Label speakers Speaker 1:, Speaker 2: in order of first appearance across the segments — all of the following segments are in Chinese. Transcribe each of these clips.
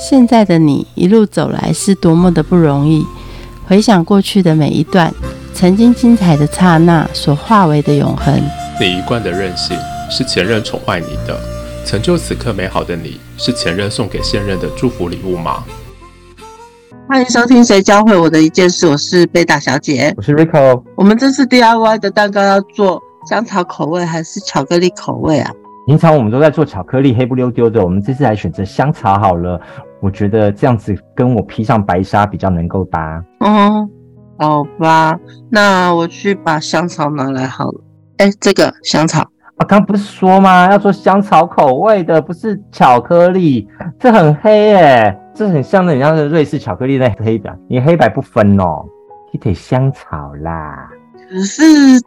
Speaker 1: 现在的你一路走来是多么的不容易。回想过去的每一段，曾经精彩的刹那所化为的永恒。
Speaker 2: 你一贯的任性是前任宠坏你的，成就此刻美好的你是前任送给现任的祝福礼物吗？
Speaker 3: 欢迎收听《谁教会我的一件事》，我是贝大小姐，
Speaker 4: 我是 Rico。
Speaker 3: 我们这次 DIY 的蛋糕要做香草口味还是巧克力口味啊？
Speaker 4: 平常我们都在做巧克力黑不溜丢的，我们这次来选择香草好了。我觉得这样子跟我披上白纱比较能够搭。
Speaker 3: 哦，好吧，那我去把香草拿来好了。哎，这个香草
Speaker 4: 啊，刚不是说吗？要做香草口味的，不是巧克力。这很黑耶，这很像那人家的瑞士巧克力那黑白，你黑白不分哦。你得香草啦。
Speaker 3: 只是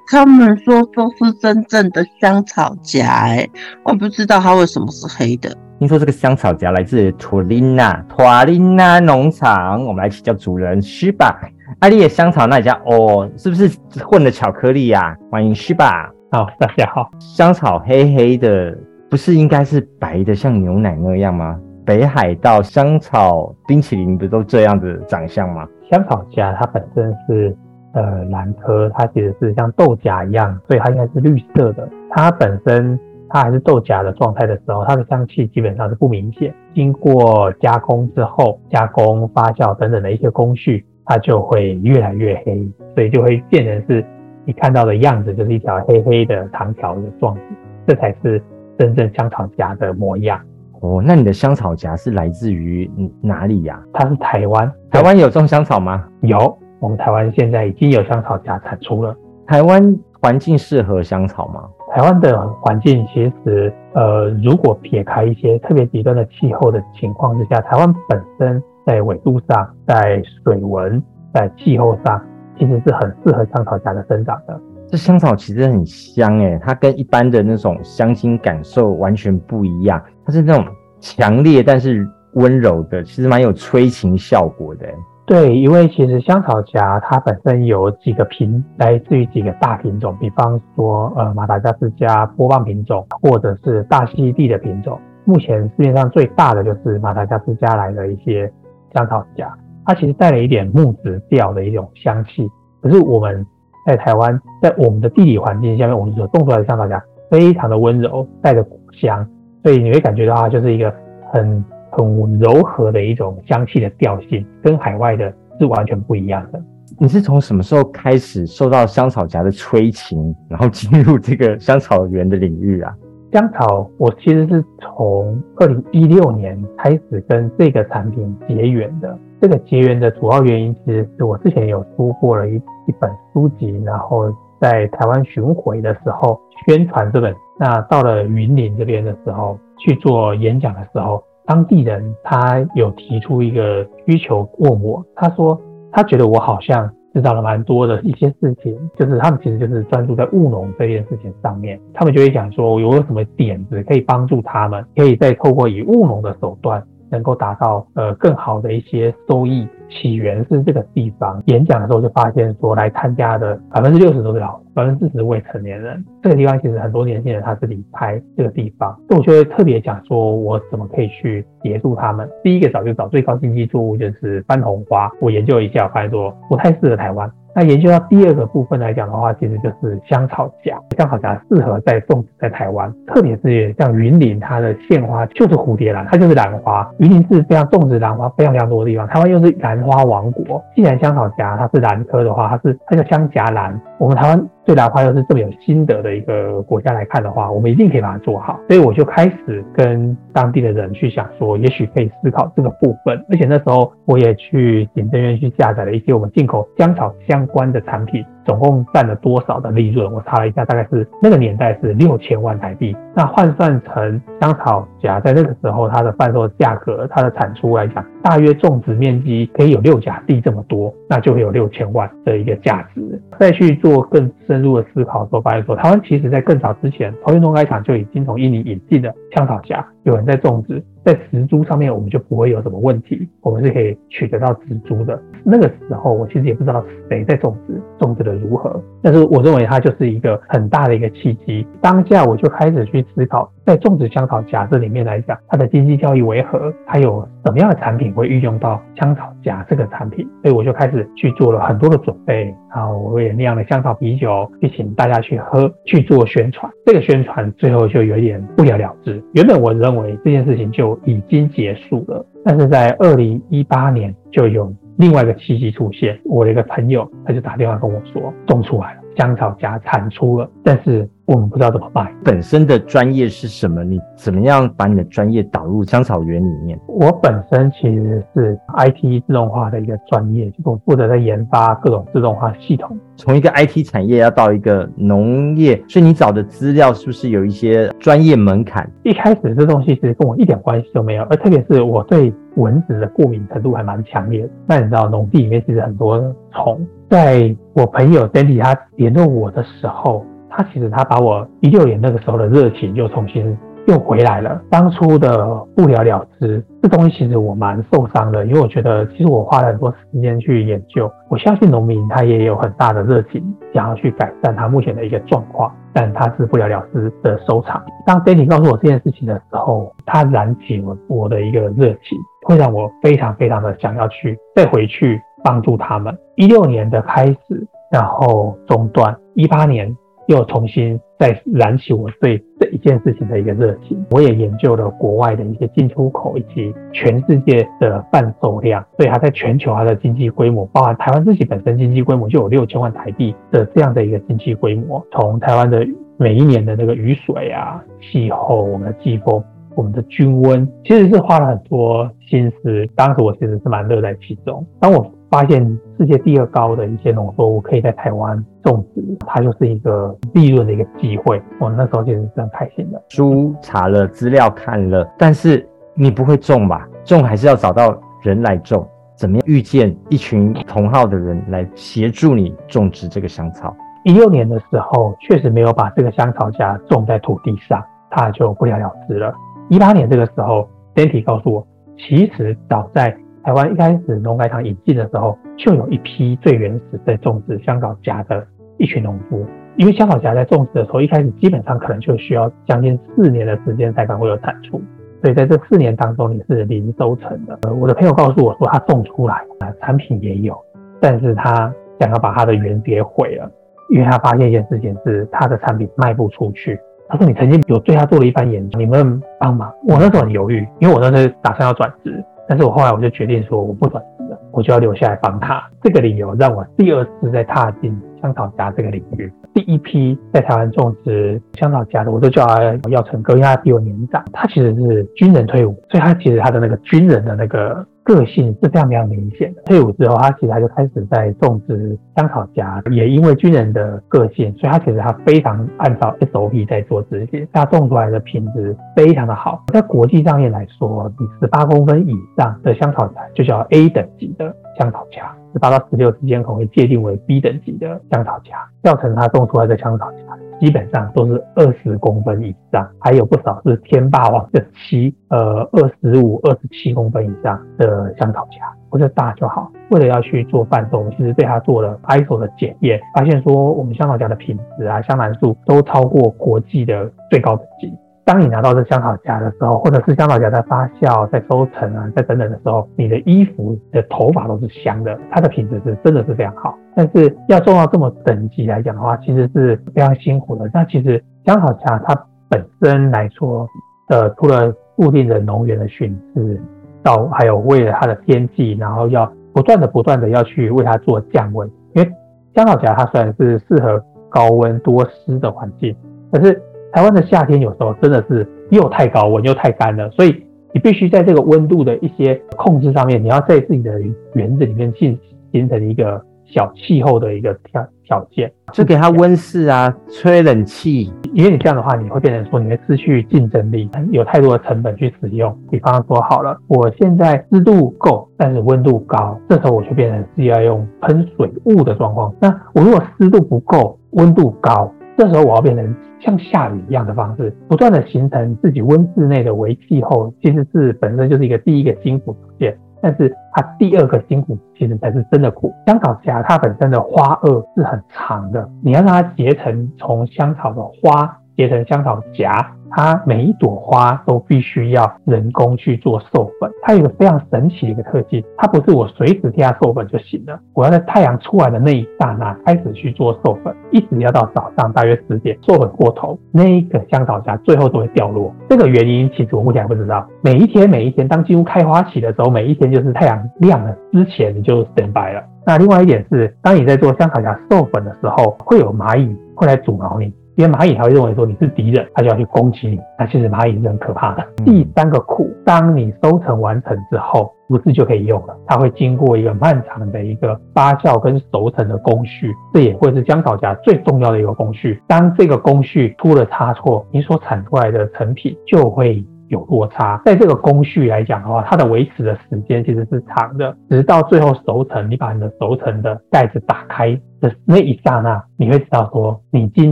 Speaker 3: 他们说都是真正的香草荚，哎，我不知道它为什么是黑的。
Speaker 4: 听说这个香草荚来自托琳娜，托琳娜农场，我们来请教主人须吧。阿丽的香草那家哦，是不是混了巧克力呀？欢迎须吧。
Speaker 5: 好，大家好。
Speaker 4: 香草黑黑的，不是应该是白的，像牛奶那样吗？北海道香草冰淇淋不都这样子长相吗？
Speaker 5: 香草荚它本身是。呃，兰科它其实是像豆荚一样，所以它应该是绿色的。它本身它还是豆荚的状态的时候，它的香气基本上是不明显。经过加工之后，加工、发酵等等的一些工序，它就会越来越黑，所以就会变成是你看到的样子，就是一条黑黑的长条的状子。这才是真正香草荚的模样。
Speaker 4: 哦，那你的香草荚是来自于哪里呀？
Speaker 5: 它是台湾。
Speaker 4: 台湾有种香草吗？
Speaker 5: 有。我们台湾现在已经有香草荚产出了。
Speaker 4: 台湾环境适合香草吗？
Speaker 5: 台湾的环境其实，呃，如果撇开一些特别极端的气候的情况之下，台湾本身在纬度上、在水文、在气候上，其实是很适合香草荚的生长的。
Speaker 4: 这香草其实很香诶，它跟一般的那种香精感受完全不一样，它是那种强烈但是温柔的，其实蛮有催情效果的。
Speaker 5: 对，因为其实香草荚它本身有几个品，来自于几个大品种，比方说呃马达加斯加波棒品种，或者是大溪地的品种。目前市面上最大的就是马达加斯加来的一些香草荚，它其实带了一点木质调的一种香气。可是我们在台湾，在我们的地理环境下面，我们所种出来的香草荚非常的温柔，带着果香，所以你会感觉到它就是一个很。很柔和的一种香气的调性，跟海外的是完全不一样的。
Speaker 4: 你是从什么时候开始受到香草荚的催情，然后进入这个香草园的领域啊？
Speaker 5: 香草，我其实是从二零一六年开始跟这个产品结缘的。这个结缘的主要原因，其实是我之前有出过了一一本书籍，然后在台湾巡回的时候宣传这本。那到了云林这边的时候去做演讲的时候。当地人他有提出一个需求问我，他说他觉得我好像知道了蛮多的一些事情，就是他们其实就是专注在务农这件事情上面，他们就会想说我有什么点子可以帮助他们，可以再透过以务农的手段。能够达到呃更好的一些收益，起源是这个地方。演讲的时候就发现说，来参加的百分之六十都是老，百分之四十未成年人。这个地方其实很多年轻人他是离开这个地方，所以我就会特别讲说，我怎么可以去协助他们。第一个找就找最高经济作物就是番红花，我研究一下，发现说不太适合台湾。那研究到第二个部分来讲的话，其实就是香草荚。香草荚适合在种植在台湾，特别是像云林，它的县花就是蝴蝶兰，它就是兰花。云林是非常种植兰花非常非常多的地方，台湾又是兰花王国。既然香草荚它是兰科的话，它是它叫香荚兰。我们台湾对兰花又是这么有心得的一个国家来看的话，我们一定可以把它做好。所以我就开始跟当地的人去想说，也许可以思考这个部分。而且那时候我也去行政院去下载了一些我们进口香草相关的产品。总共占了多少的利润？我查了一下，大概是那个年代是六千万台币。那换算成香草荚在那个时候它的贩售价格、它的产出来讲，大约种植面积可以有六甲地这么多，那就会有六千万的一个价值。再去做更深入的思考的时候，发现说台湾其实在更早之前，桃园农改厂就已经从印尼引进了香草荚，有人在种植。在植株上面，我们就不会有什么问题，我们是可以取得到植株的。那个时候，我其实也不知道谁在种植，种植的如何，但是我认为它就是一个很大的一个契机。当下我就开始去思考，在种植香草荚这里面来讲，它的经济效益为何？还有什么样的产品会运用到香草荚这个产品？所以我就开始去做了很多的准备，然后我也酿了香草啤酒，去请大家去喝，去做宣传。这个宣传最后就有点不了了之。原本我认为这件事情就已经结束了，但是在二零一八年就有另外一个契机出现，我的一个朋友他就打电话跟我说，种出来了，香草荚产出了，但是我们不知道怎么办。
Speaker 4: 本身的专业是什么？你怎么样把你的专业导入香草园里面？
Speaker 5: 我本身其实是 IT 自动化的一个专业，就是我负责在研发各种自动化系统。
Speaker 4: 从一个 IT 产业要到一个农业，所以你找的资料是不是有一些专业门槛？
Speaker 5: 一开始这东西其实跟我一点关系都没有，而特别是我对蚊子的过敏程度还蛮强烈的。那你知道农地里面其实很多虫，在我朋友 Dandy 他联络我的时候，他其实他把我一六年那个时候的热情又重新又回来了。当初的不了了之，这东西其实我蛮受伤的，因为我觉得其实我花了很多时间去研究。我相信农民他也有很大的热情，想要去改善他目前的一个状况，但他是不了了之的收场。当 Danny 告诉我这件事情的时候，他燃起我我的一个热情，会让我非常非常的想要去再回去帮助他们。一六年的开始，然后中断，一八年又重新再燃起我对这一件事情的一个热情。我也研究了国外的一些进出口以及全世界的贩售量，所以它在全球它的经济规模，包含台湾自己本身经济规模就有六千万台币的这样的一个经济规模。从台湾的每一年的那个雨水啊、气候、我们的季风、我们的均温，其实是花了很多心思。当时我其实是蛮乐在其中。当我发现世界第二高的一些农作物可以在台湾种植，它就是一个利润的一个机会。我那时候其实是很开心的。
Speaker 4: 书查了，资料看了，但是你不会种吧？种还是要找到人来种。怎么样遇见一群同好的人来协助你种植这个香草？
Speaker 5: 一六年的时候，确实没有把这个香草荚种在土地上，它就不了了之了。一八年这个时候，Danty 告诉我，其实早在台湾一开始农改场引进的时候，就有一批最原始在种植香草荚的一群农夫。因为香草荚在种植的时候，一开始基本上可能就需要将近四年的时间才可能会有产出，所以在这四年当中你是零收成的。呃，我的朋友告诉我说，他种出来啊，产品也有，但是他想要把他的园子给毁了，因为他发现一件事情是他的产品卖不出去。他说：“你曾经有对他做了一番研究，你们帮忙。”我那时候很犹豫，因为我那时候打算要转职，但是我后来我就决定说我不转职了，我就要留下来帮他。这个理由让我第二次再踏进香草家这个领域。第一批在台湾种植香草荚的，我都叫他耀成哥，因为他比我年长。他其实是军人退伍，所以他其实他的那个军人的那个个性是非常非常明显的。退伍之后，他其实他就开始在种植香草荚，也因为军人的个性，所以他其实他非常按照 SOP 在做执行，他种出来的品质非常的好。在国际上面来说，你十八公分以上的香草荚就叫 A 等级的香草荚。十八到十六之间可能会界定为 B 等级的香草荚，造成它种出来的香草荚基本上都是二十公分以上，还有不少是天霸王的七，呃，二十五、二十七公分以上的香草荚，或者大就好。为了要去做贩售，我们其实对它做了 ISO 的检验，发现说我们香草荚的品质啊、香兰素都超过国际的最高等级。当你拿到这香草荚的时候，或者是香草荚在发酵、在收成啊、在等等的时候，你的衣服、的头发都是香的，它的品质是真的是非常好。但是要做到这么等级来讲的话，其实是非常辛苦的。那其实香草荚它本身来说，呃，除了固定的农园的训斥，到还有为了它的天气，然后要不断的、不断的要去为它做降温，因为香草荚它虽然是适合高温多湿的环境，可是台湾的夏天有时候真的是又太高温又太干了，所以你必须在这个温度的一些控制上面，你要在自己的园子里面进形成一个小气候的一个条条件，
Speaker 4: 就给它温室啊，吹冷气。
Speaker 5: 因为你这样的话，你会变成说你会失去竞争力，有太多的成本去使用。比方说好了，我现在湿度够，但是温度高，这时候我就变成是要用喷水雾的状况。那我如果湿度不够，温度高，这时候我要变成像下雨一样的方式，不断的形成自己温室内的微气候，其实是本身就是一个第一个辛苦条件。但是它第二个辛苦其实才是真的苦。香草荚它本身的花萼是很长的，你要让它结成从香草的花结成香草荚。它每一朵花都必须要人工去做授粉，它有个非常神奇的一个特性，它不是我随时替它授粉就行了，我要在太阳出来的那一刹那开始去做授粉，一直要到早上大约十点授粉过头，那一个香草荚最后都会掉落。这个原因其实我目前还不知道。每一天每一天，当进入开花期的时候，每一天就是太阳亮了之前你就 stand by 了。那另外一点是，当你在做香草荚授粉的时候，会有蚂蚁会来阻挠你。因为蚂蚁还会认为说你是敌人，它就要去攻击你。那其实蚂蚁是很可怕的。第三个苦，当你收成完成之后，不是就可以用了，它会经过一个漫长的一个发酵跟熟成的工序，这也会是姜草荚最重要的一个工序。当这个工序出了差错，你所产出来的成品就会。有落差，在这个工序来讲的话，它的维持的时间其实是长的，直到最后熟成，你把你的熟成的盖子打开的那一刹那，你会知道说你今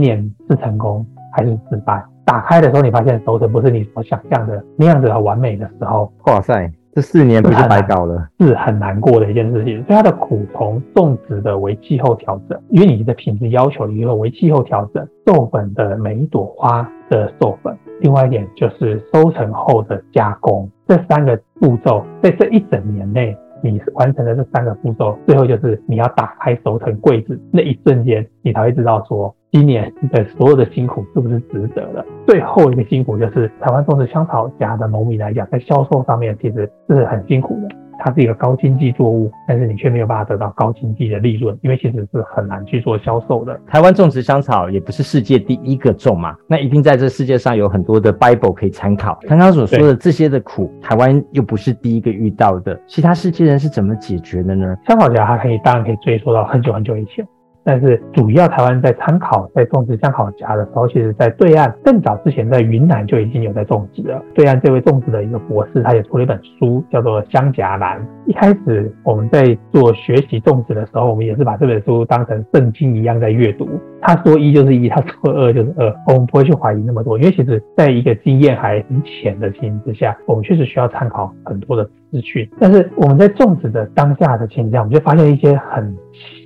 Speaker 5: 年是成功还是失败。打开的时候，你发现熟成不是你所想象的那样子的完美的时候，
Speaker 4: 哇塞，这四年不是白搞了，
Speaker 5: 是很难过的一件事情。所以它的苦从种植的为气候调整，因为你的品质要求一个为气候调整，授粉的每一朵花的授粉。另外一点就是收成后的加工，这三个步骤在这一整年内，你完成了这三个步骤，最后就是你要打开熟成柜子那一瞬间，你才会知道说今年你的所有的辛苦是不是值得了。最后一个辛苦就是台湾种植香草荚的农民来讲，在销售上面其实是很辛苦的。它是一个高经济作物，但是你却没有办法得到高经济的利润，因为其实是很难去做销售的。
Speaker 4: 台湾种植香草也不是世界第一个种嘛，那一定在这世界上有很多的 Bible 可以参考。刚刚所说的这些的苦，台湾又不是第一个遇到的，其他世界人是怎么解决的呢？
Speaker 5: 香草荚它可以当然可以追溯到很久很久以前。但是主要台湾在参考在种植香草荚的时候，其实在对岸更早之前，在云南就已经有在种植了。对岸这位种植的一个博士，他也出了一本书，叫做《香荚兰》。一开始我们在做学习种植的时候，我们也是把这本书当成圣经一样在阅读。他说一就是一，他说二就是二，我们不会去怀疑那么多，因为其实在一个经验还很浅的情形之下，我们确实需要参考很多的资讯。但是我们在种植的当下的情况下，我们就发现一些很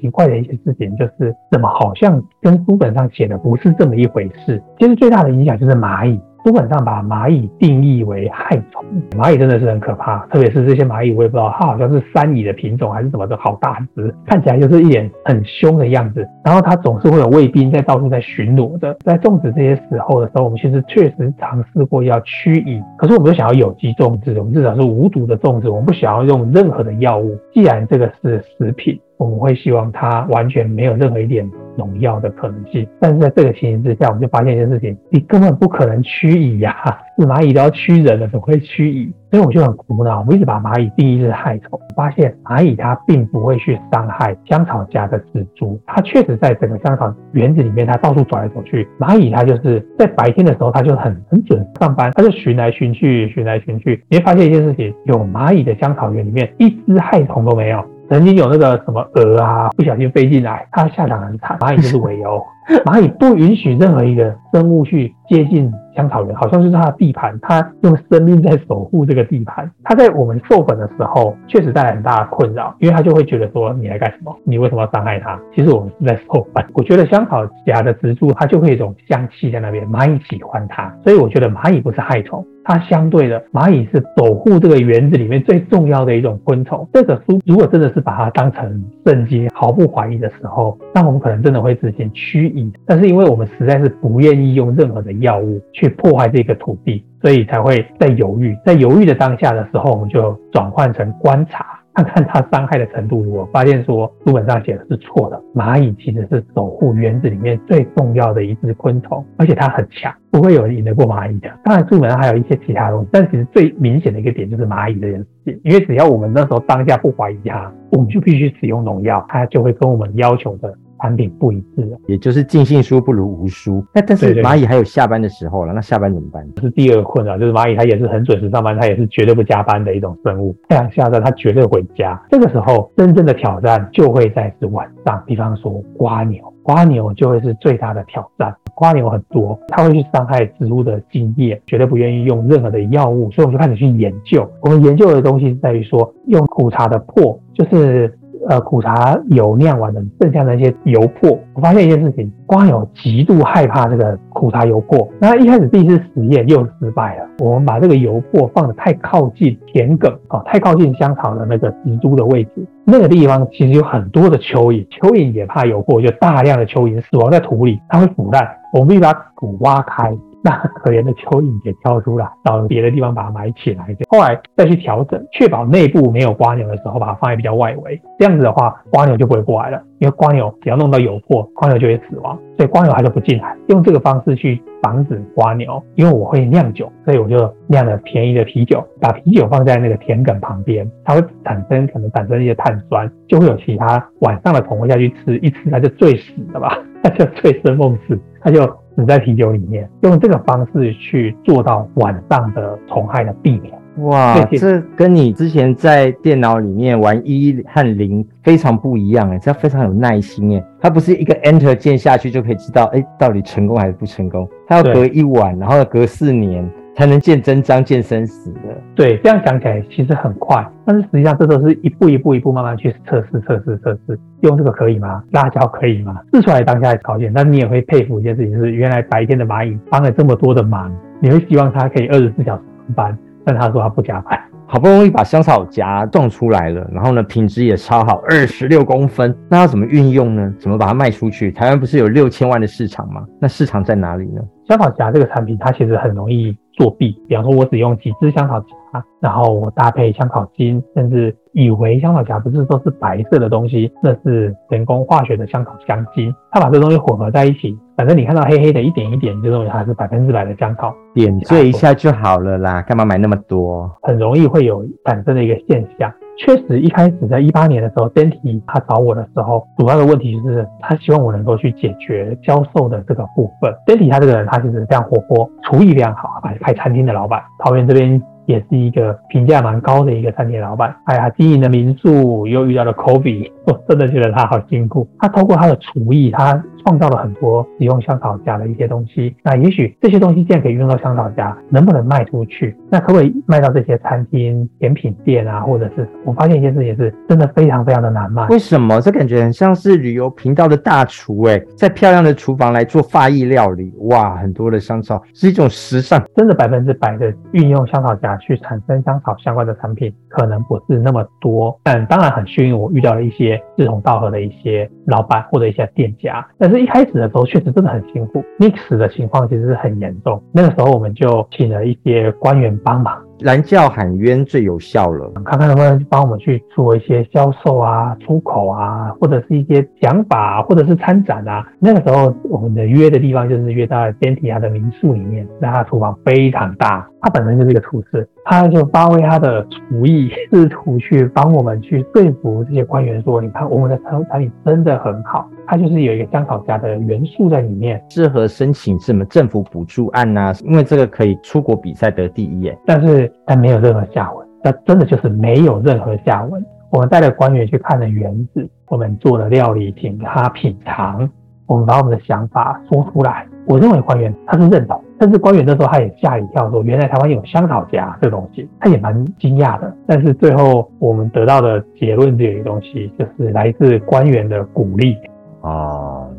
Speaker 5: 奇怪的一些事情，就是怎么好像跟书本上写的不是这么一回事。其实最大的影响就是蚂蚁。书本上把蚂蚁定义为害虫，蚂蚁真的是很可怕，特别是这些蚂蚁，我也不知道它好像是山蚁的品种还是什么的，好大只，看起来就是一脸很凶的样子。然后它总是会有卫兵在到处在巡逻的。在种植这些时候的时候，我们其实确实尝试过要驱蚁，可是我们又想要有机种植，我们至少是无毒的种植，我们不想要用任何的药物。既然这个是食品。我们会希望它完全没有任何一点农药的可能性，但是在这个情形之下，我们就发现一件事情：你根本不可能驱蚁呀！是蚂蚁都要驱人了，怎么会驱蚁？所以我就很苦恼。我一直把蚂蚁定义是害虫，发现蚂蚁它并不会去伤害香草家的植株，它确实在整个香草园子里面，它到处走来走去。蚂蚁它就是在白天的时候，它就很很准上班，它就寻来寻去，寻来寻去。你会发现一件事情：有蚂蚁的香草园里面，一只害虫都没有。曾经有那个什么鹅啊，不小心飞进来，它下场很惨。蚂蚁就是围殴，蚂蚁不允许任何一个生物去接近香草园，好像就是它的地盘，它用生命在守护这个地盘。它在我们授粉的时候，确实带来很大的困扰，因为它就会觉得说，你来干什么？你为什么要伤害它？其实我们是在授粉。我觉得香草夹的植株，它就会有一种香气在那边，蚂蚁喜欢它，所以我觉得蚂蚁不是害虫。它相对的，蚂蚁是守护这个园子里面最重要的一种昆虫。这个书如果真的是把它当成圣经，毫不怀疑的时候，那我们可能真的会直接驱蚁。但是因为我们实在是不愿意用任何的药物去去破坏这个土地，所以才会在犹豫。在犹豫的当下的时候，我们就转换成观察。看看它伤害的程度如何，发现说书本上写的是错的。蚂蚁其实是守护园子里面最重要的一只昆虫，而且它很强，不会有人赢得过蚂蚁的。当然书本上还有一些其他东西，但其实最明显的一个点就是蚂蚁这件事情，因为只要我们那时候当下不怀疑它，我们就必须使用农药，它就会跟我们要求的。产品不一致，
Speaker 4: 也就是尽信书不如无书。那但是蚂蚁还有下班的时候了，那下班怎么办？
Speaker 5: 是第二个困扰，就是蚂蚁它也是很准时上班，它也是绝对不加班的一种生物。太阳下山，它绝对回家。这个时候，真正的挑战就会在是晚上。比方说，瓜牛，瓜牛就会是最大的挑战。瓜牛很多，它会去伤害植物的茎叶，绝对不愿意用任何的药物，所以我们就开始去研究。我们研究的东西是在于说，用苦茶的破，就是。呃苦茶油酿完的剩下的那些油粕，我发现一件事情，瓜牛极度害怕这个苦茶油粕。那一开始第一次实验又失败了，我们把这个油粕放的太靠近田埂哦，太靠近香草的那个植株的位置，那个地方其实有很多的蚯蚓，蚯蚓也怕油粕，就大量的蚯蚓死亡在土里，它会腐烂，我们必须把土挖开。那可怜的蚯蚓给挑出来，到别的地方把它埋起来。后来再去调整，确保内部没有瓜牛的时候，把它放在比较外围。这样子的话，瓜牛就不会过来了。因为瓜牛只要弄到油粕，瓜牛就会死亡，所以瓜牛它就不进来。用这个方式去防止瓜牛。因为我会酿酒，所以我就酿了便宜的啤酒，把啤酒放在那个田埂旁边，它会产生可能产生一些碳酸，就会有其他晚上的虫会下去吃，一吃它就醉死了吧，它 就醉生梦死，它就。死在啤酒里面，用这个方式去做到晚上的虫害的避免。
Speaker 4: 哇，这跟你之前在电脑里面玩一和零非常不一样哎，这非常有耐心哎，它不是一个 Enter 键下去就可以知道哎到底成功还是不成功，它要隔一晚，然后隔四年。才能见真章、见生死的。
Speaker 5: 对，这样讲起来其实很快，但是实际上这都是一步一步、一步慢慢去测试、测试、测试。用这个可以吗？辣椒可以吗？试出来当下是考验，但你也会佩服一件事情，是原来白天的蚂蚁帮了这么多的忙，你会希望它可以二十四小时上班，但他说他不加班。
Speaker 4: 好不容易把香草荚种出来了，然后呢，品质也超好，二十六公分。那要怎么运用呢？怎么把它卖出去？台湾不是有六千万的市场吗？那市场在哪里呢？
Speaker 5: 香草荚这个产品，它其实很容易。作弊，比方说，我只用几支香草夹，然后我搭配香草精，甚至以为香草夹不是都是白色的东西，那是人工化学的香草香精。他把这东西混合在一起，反正你看到黑黑的一点一点，就认为它是百分之百的香草，
Speaker 4: 点缀一下就好了啦，干嘛买那么多？
Speaker 5: 很容易会有产生的一个现象。确实，一开始在一八年的时候，Dante 他找我的时候，主要的问题就是他希望我能够去解决销售的这个部分。Dante 他这个人，他其实非常活泼，厨艺非常好，还开餐厅的老板，桃园这边。也是一个评价蛮高的一个餐厅老板，哎呀，经营的民宿又遇到了 COVI 我真的觉得他好辛苦。他透过他的厨艺，他创造了很多使用香草荚的一些东西。那也许这些东西既然可以用到香草荚，能不能卖出去？那可不可以卖到这些餐厅、甜品店啊？或者是我发现一件事情是，真的非常非常的难卖。
Speaker 4: 为什么？这感觉很像是旅游频道的大厨哎，在漂亮的厨房来做发艺料理，哇，很多的香草是一种时尚，
Speaker 5: 真的百分之百的运用香草荚。去产生香草相关的产品可能不是那么多，但当然很幸运，我遇到了一些志同道合的一些老板或者一些店家。但是一开始的时候确实真的很辛苦，mix 的情况其实是很严重。那个时候我们就请了一些官员帮忙。
Speaker 4: 蓝教喊冤最有效了，
Speaker 5: 看看能不能帮我们去做一些销售啊、出口啊，或者是一些讲法，或者是参展啊。那个时候我们的约的地方就是约在 d e n t i 的民宿里面，那他厨房非常大，他本身就是一个厨师，他就发挥他的厨艺，试图去帮我们去说服这些官员说，你看我们的产产品真的很好。它就是有一个香草荚的元素在里面，
Speaker 4: 适合申请什么政府补助案呐？因为这个可以出国比赛得第一耶。
Speaker 5: 但是它没有任何下文，那真的就是没有任何下文。我们带着官员去看了园子，我们做了料理，请他品尝，我们把我们的想法说出来。我认为官员他是认同，甚至官员那时候他也吓一跳，说原来台湾有香草荚这东西，他也蛮惊讶的。但是最后我们得到的结论只有一个东西，就是来自官员的鼓励。
Speaker 4: 哦，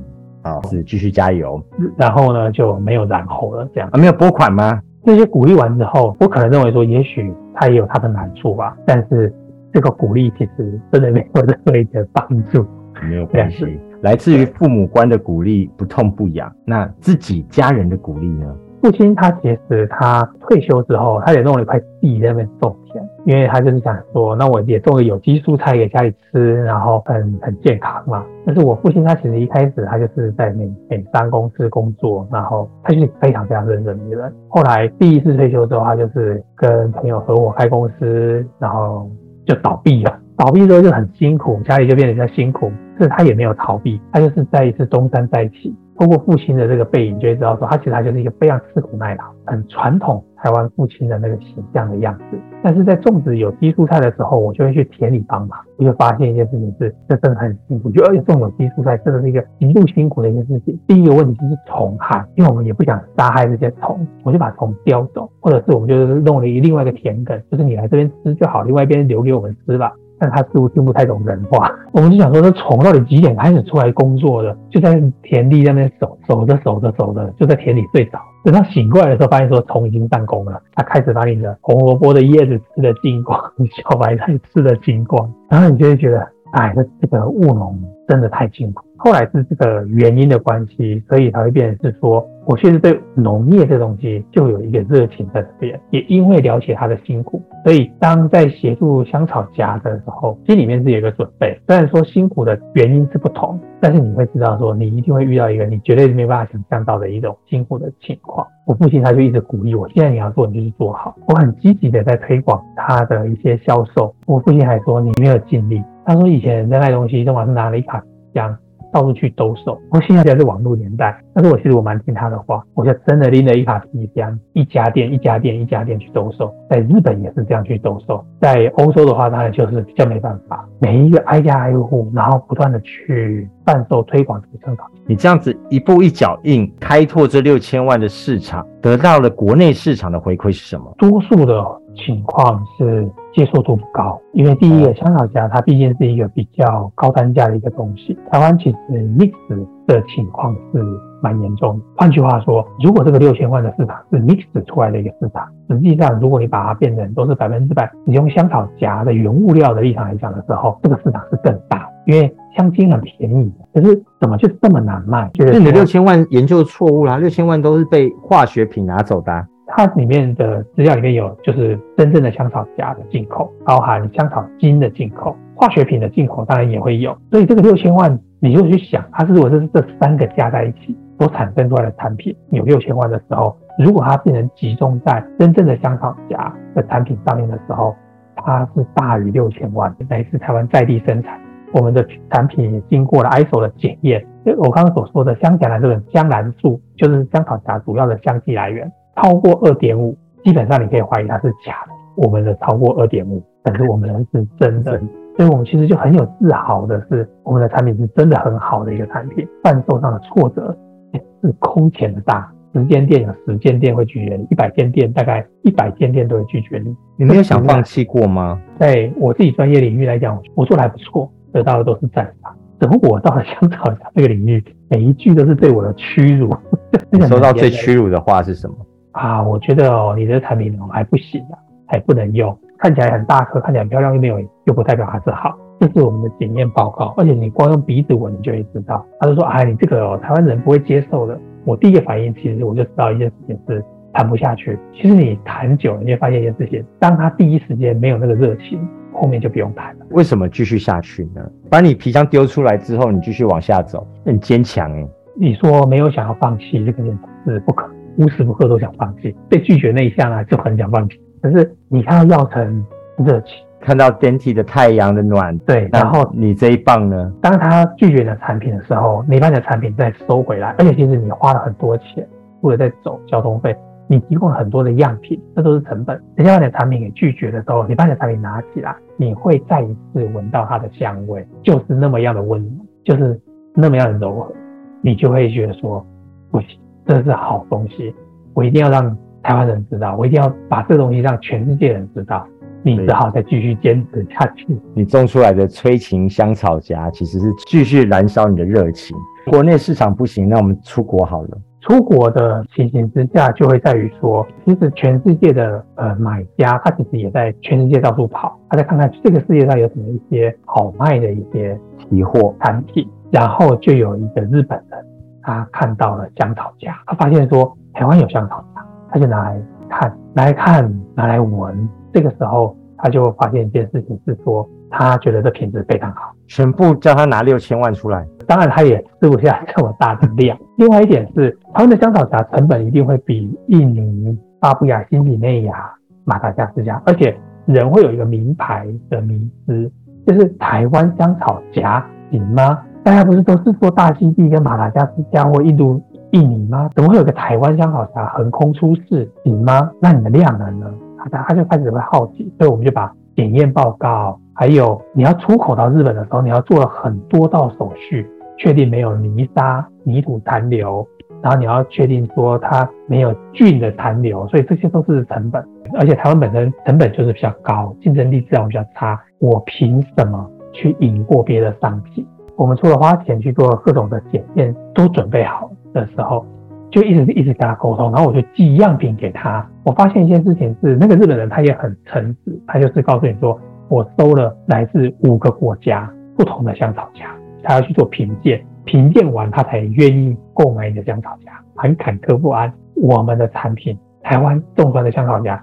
Speaker 4: 好，是继续加油，
Speaker 5: 然后呢就没有然后了，这样。
Speaker 4: 啊，没有拨款吗？
Speaker 5: 这些鼓励完之后，我可能认为说，也许他也有他的难处吧，但是这个鼓励其实真的没有任何一点帮助，
Speaker 4: 没有关系，来自于父母官的鼓励不痛不痒，那自己家人的鼓励呢？
Speaker 5: 父亲他其实他退休之后，他也弄了一块地在那边种田，因为他就是想说，那我也种个有机蔬菜给家里吃，然后很很健康嘛。但是我父亲他其实一开始他就是在美美商公司工作，然后他就是非常非常认真的人。后来第一次退休之后，他就是跟朋友合伙开公司，然后就倒闭了。倒闭之后就很辛苦，家里就变得比较辛苦。但是他也没有逃避，他就是再一次东山再起。通过父亲的这个背影，就会知道说，他其实他就是一个非常吃苦耐劳、很传统台湾父亲的那个形象的样子。但是在种植有机蔬菜的时候，我就会去田里帮忙，我就发现一件事情是，这真的很辛苦。就而且种有机蔬菜真的是一个极度辛苦的一件事情。第一个问题就是虫害，因为我们也不想杀害这些虫，我就把虫叼走，或者是我们就是弄了一另外一个田埂，就是你来这边吃就好，另外一边留给我们吃吧。但他似乎听不太懂人话，我们就想说，这虫到底几点开始出来工作的？就在田地那边守守着守着守着，就在田里睡着。等他醒过来的时候，发现说虫已经上工了，他开始把你的红萝卜的叶子吃的精光，小白菜吃的精光，然后你就会觉得，哎，这这个务农真的太辛苦。后来是这个原因的关系，所以才会变成是说，我确实对农业这东西就有一个热情在这边，也因为了解它的辛苦，所以当在协助香草荚的时候，心里面是有一个准备。虽然说辛苦的原因是不同，但是你会知道说，你一定会遇到一个你绝对没办法想象到的一种辛苦的情况。我父亲他就一直鼓励我，现在你要做，你就去做好。我很积极的在推广他的一些销售。我父亲还说你没有尽力，他说以前人在卖东西，正好是拿了一卡箱。到处去兜售。我现在是网络年代，但是我其实我蛮听他的话，我就真的拎了一卡皮箱，一家店一家店一家店去兜售。在日本也是这样去兜售，在欧洲的话，当然就是比较没办法，每一个挨家挨户，然后不断的去贩售推广这个香草。
Speaker 4: 你这样子一步一脚印开拓这六千万的市场，得到了国内市场的回馈是什么？
Speaker 5: 多数的情况是。接受度不高，因为第一个香草荚它毕竟是一个比较高单价的一个东西。台湾其实 mix 的情况是蛮严重的。换句话说，如果这个六千万的市场是 mix 出来的一个市场，实际上如果你把它变成都是百分之百你用香草荚的原物料的立场来讲的时候，这个市场是更大，因为香精很便宜。可是怎么就这么难卖？
Speaker 4: 就是你的六千万研究错误啦，六千万都是被化学品拿走的。
Speaker 5: 它里面的资料里面有，就是真正的香草荚的进口，包含香草精的进口，化学品的进口当然也会有。所以这个六千万，你就去想，它是如果是这三个加在一起所产生出来的产品有六千万的时候，如果它变成集中在真正的香草荚的产品上面的时候，它是大于六千万。来自台湾在地生产，我们的产品也经过了 ISO 的检验。就我刚刚所说的香荚兰这个香兰素，就是香草荚主要的香气来源。超过二点五，基本上你可以怀疑它是假的。我们的超过二点五，但是我们的是真的，所以我们其实就很有自豪的是，我们的产品是真的很好的一个产品。贩售上的挫折是空前的大，十间店有十间店会拒绝你，一百间店大概一百间店都会拒绝你。
Speaker 4: 你没有想放弃过吗？
Speaker 5: 在我自己专业领域来讲，我做的还不错，得到的都是赞赏。等我到了香草这个领域，每一句都是对我的屈辱。
Speaker 4: 收到最屈辱的话是什么？
Speaker 5: 啊，我觉得哦，你的产品哦还不行啊，还不能用，看起来很大颗，看起来很漂亮，又没有，又不代表它是好。这是我们的检验报告，而且你光用鼻子闻，你就会知道。他就说，哎，你这个哦，台湾人不会接受的。我第一个反应，其实我就知道一件事情是谈不下去。其实你谈久了，你会发现一件事情，当他第一时间没有那个热情，后面就不用谈了。
Speaker 4: 为什么继续下去呢？把你皮箱丢出来之后，你继续往下走，很坚强哎。
Speaker 5: 你说没有想要放弃这个念头是不可能。无时无刻都想放弃，被拒绝那一下呢，就很想放弃。可是你看到药成热情，
Speaker 4: 看到 Denty 的太阳的暖，
Speaker 5: 对，然后
Speaker 4: 你这一棒呢？
Speaker 5: 当他拒绝你的产品的时候，你把你的产品再收回来，而且其实你花了很多钱，或者在走交通费，你提供了很多的样品，这都是成本。人家把你的产品给拒绝的时候，你把你的产品拿起来，你会再一次闻到它的香味，就是那么样的温暖，就是那么样的柔和，你就会觉得说不行。这是好东西，我一定要让台湾人知道，我一定要把这东西让全世界人知道。你只好再继续坚持下去。
Speaker 4: 你种出来的催情香草荚，其实是继续燃烧你的热情。国内市场不行，那我们出国好了。
Speaker 5: 出国的情形之下，就会在于说，其实全世界的呃买家，他其实也在全世界到处跑，他在看看这个世界上有什么一些好卖的一些
Speaker 4: 期货
Speaker 5: 产品，然后就有一个日本人。他看到了香草荚，他发现说台湾有香草荚，他就拿来看，拿来看，拿来闻。这个时候，他就发现一件事情是说，他觉得这品质非常好，
Speaker 4: 全部叫他拿六千万出来。
Speaker 5: 当然，他也吃不下这么大的量。另外一点是，台湾的香草荚成本一定会比印尼、巴布亚新几内亚、马达加斯加，而且人会有一个名牌的迷思，就是台湾香草荚行吗？大家不是都是说大溪地跟马达加斯加或印度、印尼吗？怎么会有个台湾香草茶横空出世？行吗？那你的量能呢？他他就开始会好奇，所以我们就把检验报告，还有你要出口到日本的时候，你要做了很多道手续，确定没有泥沙、泥土残留，然后你要确定说它没有菌的残留，所以这些都是成本。而且台湾本身成本就是比较高，竞争力自然比较差。我凭什么去赢过别的商品？我们除了花钱去做各种的检验，都准备好的时候，就一直一直跟他沟通，然后我就寄样品给他。我发现一件事情是，那个日本人他也很诚实，他就是告诉你说，我收了来自五个国家不同的香草荚，他要去做评鉴，评鉴完他才愿意购买你的香草荚，很坎坷不安。我们的产品，台湾种出来的香草荚，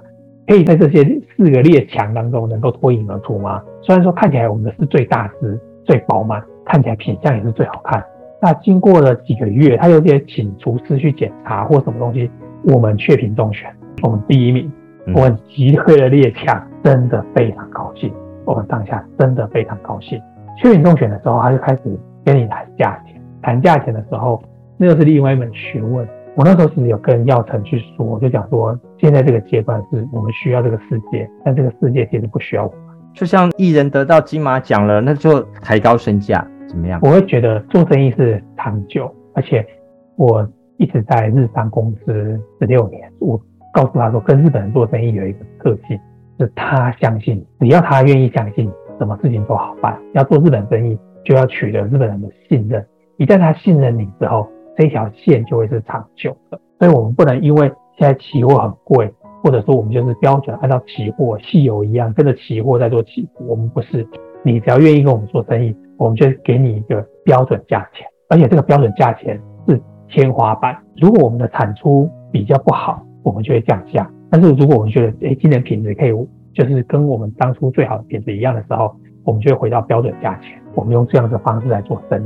Speaker 5: 可以在这些四个列强当中能够脱颖而出吗？虽然说看起来我们的是最大只、最饱满。看起来品相也是最好看。那经过了几个月，他有点请厨师去检查或什么东西，我们确评中选，我们第一名，我们击退了列强，真的非常高兴。我们当下真的非常高兴。确评中选的时候，他就开始跟你谈价钱。谈价钱的时候，那又是另外一门学问。我那时候其实有跟耀成去说，就讲说，现在这个阶段是我们需要这个世界，但这个世界其实不需要我们。
Speaker 4: 就像艺人得到金马奖了，那就抬高身价。怎么样？
Speaker 5: 我会觉得做生意是长久，而且我一直在日商公司十六年。我告诉他说，跟日本人做生意有一个特性，是他相信，只要他愿意相信，什么事情都好办。要做日本生意，就要取得日本人的信任。一旦他信任你之后，这条线就会是长久的。所以，我们不能因为现在期货很贵，或者说我们就是标准按照期货、汽油一样跟着期货在做起伏。我们不是，你只要愿意跟我们做生意。我们就给你一个标准价钱，而且这个标准价钱是天花板。如果我们的产出比较不好，我们就会降价。但是如果我们觉得，哎，今年品质可以，就是跟我们当初最好的品质一样的时候，我们就会回到标准价钱。我们用这样的方式来做生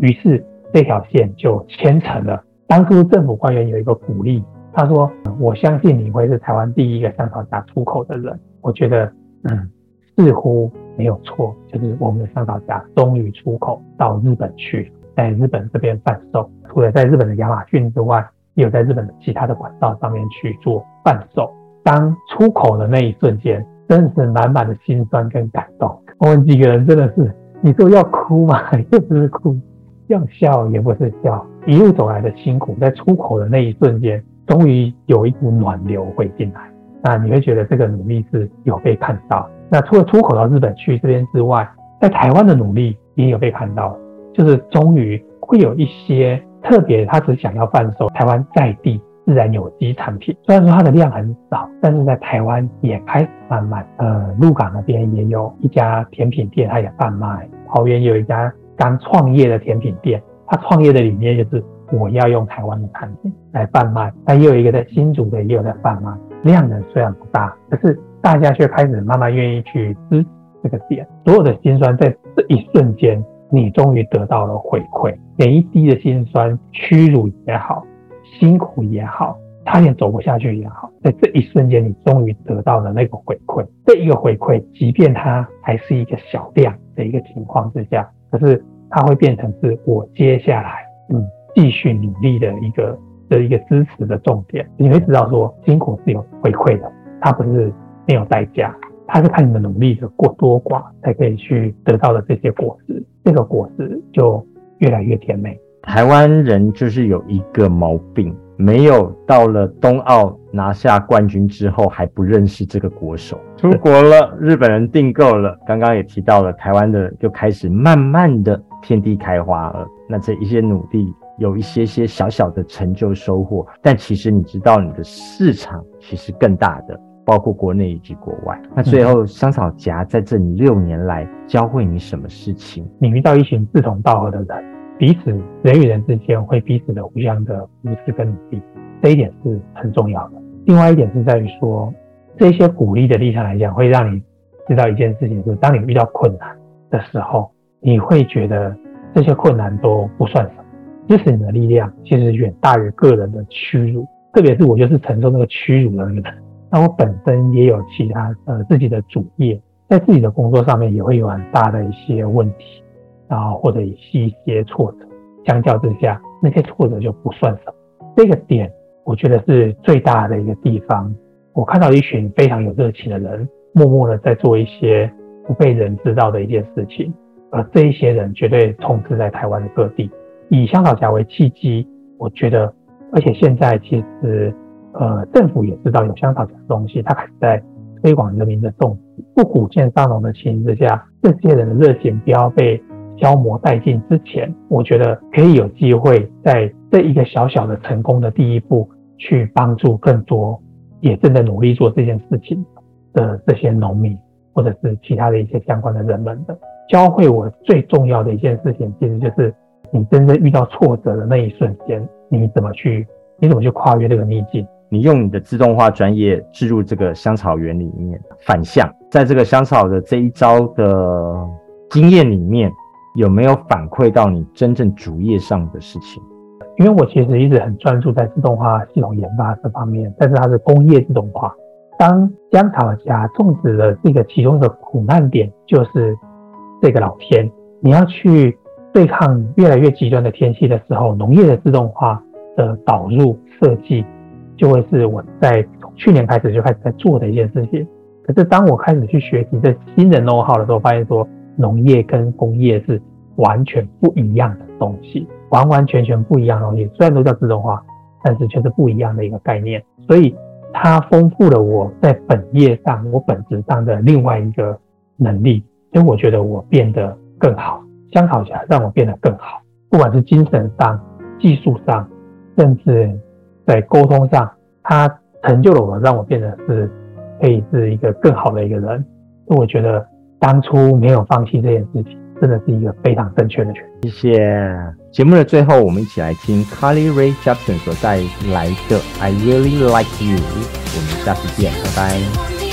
Speaker 5: 意，于是这条线就牵成了。当初政府官员有一个鼓励，他说：“我相信你会是台湾第一个香草荚出口的人。”我觉得，嗯，似乎。没有错，就是我们的香草荚终于出口到日本去，在日本这边贩售。除了在日本的亚马逊之外，也有在日本的其他的管道上面去做贩售。当出口的那一瞬间，真的是满满的心酸跟感动。我们几个人真的是，你说要哭嘛，又不是哭；要笑也不是笑。一路走来的辛苦，在出口的那一瞬间，终于有一股暖流会进来。那你会觉得这个努力是有被看到。那除了出口到日本去这边之外，在台湾的努力也有被看到，就是终于会有一些特别，他只想要贩售台湾在地自然有机产品。虽然说它的量很少，但是在台湾也开始贩卖。呃，鹿港那边也有一家甜品店，它也贩卖。桃园有一家刚创业的甜品店，它创业的理念就是我要用台湾的产品来贩卖。那也有一个在新竹的也有在贩卖，量呢虽然不大，可是。大家却开始慢慢愿意去支持这个点，所有的心酸在这一瞬间，你终于得到了回馈。每一滴的心酸、屈辱也好，辛苦也好，差点走不下去也好，在这一瞬间，你终于得到了那个回馈。这一个回馈，即便它还是一个小量的一个情况之下，可是它会变成是我接下来嗯继续努力的一个的一个支持的重点。你会知道说，辛苦是有回馈的，它不是。没有代价，他是看你的努力的过多寡才可以去得到的这些果实，这个果实就越来越甜美。
Speaker 4: 台湾人就是有一个毛病，没有到了冬奥拿下冠军之后还不认识这个国手。出国了，日本人订购了，刚刚也提到了，台湾的就开始慢慢的遍地开花了。那这一些努力有一些些小小的成就收获，但其实你知道，你的市场其实更大的。包括国内以及国外。那最后，香草荚在这里六年来教会你什么事情？
Speaker 5: 你遇到一群志同道合的人，彼此人与人之间会彼此的互相的扶持跟努力，这一点是很重要的。另外一点是在于说，这些鼓励的立场来讲，会让你知道一件事情，就是当你遇到困难的时候，你会觉得这些困难都不算什么，支持你的力量其实远大于个人的屈辱。特别是我就是承受那个屈辱的那个人。那我本身也有其他呃自己的主业，在自己的工作上面也会有很大的一些问题，然后或者是一些挫折，相较之下，那些挫折就不算什么。这个点，我觉得是最大的一个地方。我看到一群非常有热情的人，默默的在做一些不被人知道的一件事情，而这一些人绝对充斥在台湾的各地。以香草荚为契机，我觉得，而且现在其实，呃，政府也知道有香草荚的东西，他开始在推广人民的种植，不鼓建上农的情形之下，这些人的热情不要被消磨殆尽之前，我觉得可以有机会在这一个小小的成功的第一步，去帮助更多。也正在努力做这件事情的这些农民，或者是其他的一些相关的人们的教会我最重要的一件事情，其实就是你真正遇到挫折的那一瞬间，你怎么去，你怎么去跨越这个逆境？
Speaker 4: 你用你的自动化专业置入这个香草园里面，反向在这个香草的这一招的经验里面，有没有反馈到你真正主业上的事情？
Speaker 5: 因为我其实一直很专注在自动化系统研发这方面，但是它是工业自动化。当香草家种植的这个其中的苦难点，就是这个老天，你要去对抗越来越极端的天气的时候，农业的自动化的导入设计，就会是我在从去年开始就开始在做的一件事情。可是当我开始去学习这新的 know how 的时候，发现说农业跟工业是完全不一样的东西。完完全全不一样的东西，虽然都叫自动化，但是却是不一样的一个概念。所以它丰富了我在本业上、我本质上的另外一个能力。所以我觉得我变得更好，香草荚让我变得更好，不管是精神上、技术上，甚至在沟通上，他成就了我，让我变得是可以是一个更好的一个人。所以我觉得当初没有放弃这件事情。真的是一个非常正确的决
Speaker 4: 定。谢谢。节目的最后，我们一起来听 Carly Rae Jepsen 所带来的《I Really Like You》。我们下次见，拜拜。